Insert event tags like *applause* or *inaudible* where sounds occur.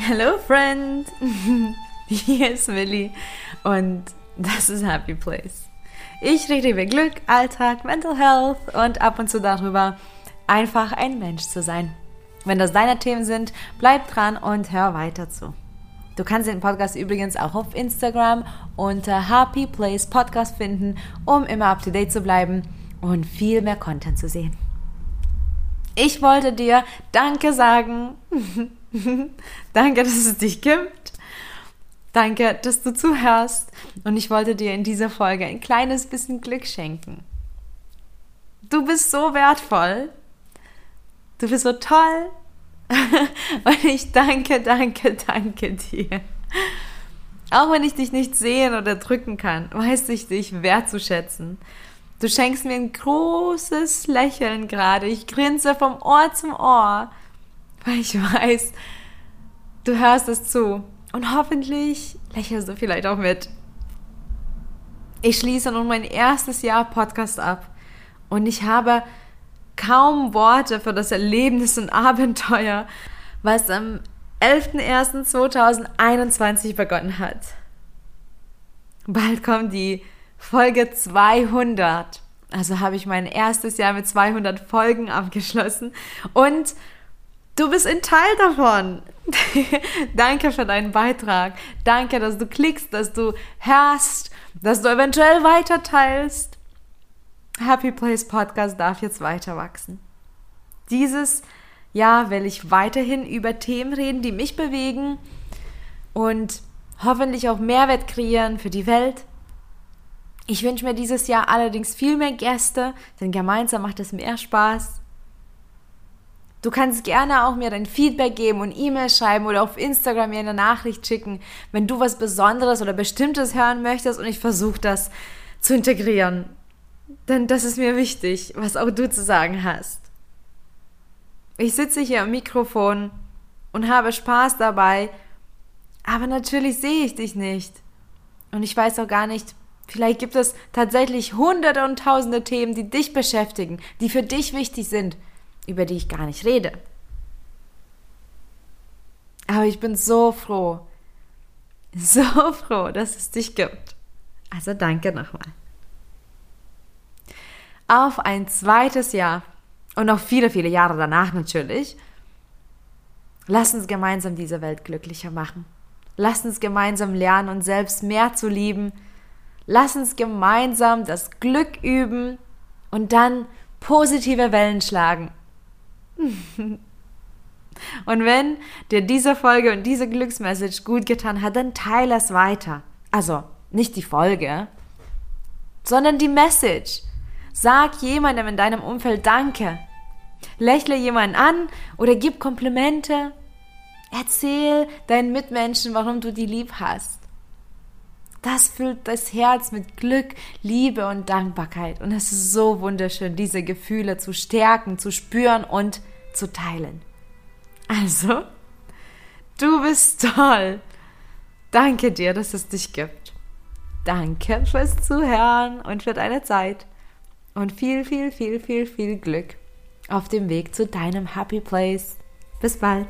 Hello Friend, *laughs* hier ist Millie und das ist Happy Place. Ich rede über Glück, Alltag, Mental Health und ab und zu darüber, einfach ein Mensch zu sein. Wenn das deine Themen sind, bleib dran und hör weiter zu. Du kannst den Podcast übrigens auch auf Instagram unter Happy Place Podcast finden, um immer up to date zu bleiben und viel mehr Content zu sehen. Ich wollte dir Danke sagen. *laughs* *laughs* Danke, dass es dich gibt. Danke, dass du zuhörst. Und ich wollte dir in dieser Folge ein kleines bisschen Glück schenken. Du bist so wertvoll. Du bist so toll. *laughs* Und ich danke, danke, danke dir. Auch wenn ich dich nicht sehen oder drücken kann, weiß ich dich wertzuschätzen. Du schenkst mir ein großes Lächeln gerade. Ich grinse vom Ohr zum Ohr, weil *laughs* ich weiß, du hörst es zu. Und hoffentlich lächelst du vielleicht auch mit. Ich schließe nun mein erstes Jahr Podcast ab und ich habe kaum Worte für das Erlebnis und Abenteuer, was am 11.01.2021 begonnen hat. Bald kommt die Folge 200. Also habe ich mein erstes Jahr mit 200 Folgen abgeschlossen und du bist ein Teil davon. *laughs* Danke für deinen Beitrag. Danke, dass du klickst, dass du hörst, dass du eventuell weiter teilst. Happy Place Podcast darf jetzt weiter wachsen. Dieses Jahr will ich weiterhin über Themen reden, die mich bewegen und hoffentlich auch Mehrwert kreieren für die Welt ich wünsche mir dieses Jahr allerdings viel mehr Gäste, denn gemeinsam macht es mehr Spaß. Du kannst gerne auch mir dein Feedback geben und E-Mail schreiben oder auf Instagram mir eine Nachricht schicken, wenn du was Besonderes oder Bestimmtes hören möchtest und ich versuche das zu integrieren. Denn das ist mir wichtig, was auch du zu sagen hast. Ich sitze hier am Mikrofon und habe Spaß dabei, aber natürlich sehe ich dich nicht. Und ich weiß auch gar nicht, Vielleicht gibt es tatsächlich hunderte und tausende Themen, die dich beschäftigen, die für dich wichtig sind, über die ich gar nicht rede. Aber ich bin so froh, *laughs* so froh, dass es dich gibt. Also danke nochmal. Auf ein zweites Jahr und noch viele, viele Jahre danach natürlich. Lass uns gemeinsam diese Welt glücklicher machen. Lass uns gemeinsam lernen, uns selbst mehr zu lieben, Lass uns gemeinsam das Glück üben und dann positive Wellen schlagen. *laughs* und wenn dir diese Folge und diese Glücksmessage gut getan hat, dann teile es weiter. Also nicht die Folge, sondern die Message. Sag jemandem in deinem Umfeld Danke. Lächle jemanden an oder gib Komplimente. Erzähl deinen Mitmenschen, warum du die lieb hast. Das füllt das Herz mit Glück, Liebe und Dankbarkeit. Und es ist so wunderschön, diese Gefühle zu stärken, zu spüren und zu teilen. Also, du bist toll. Danke dir, dass es dich gibt. Danke fürs Zuhören und für deine Zeit. Und viel, viel, viel, viel, viel Glück auf dem Weg zu deinem Happy Place. Bis bald.